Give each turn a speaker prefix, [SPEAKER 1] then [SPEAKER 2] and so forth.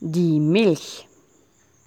[SPEAKER 1] Die Milch.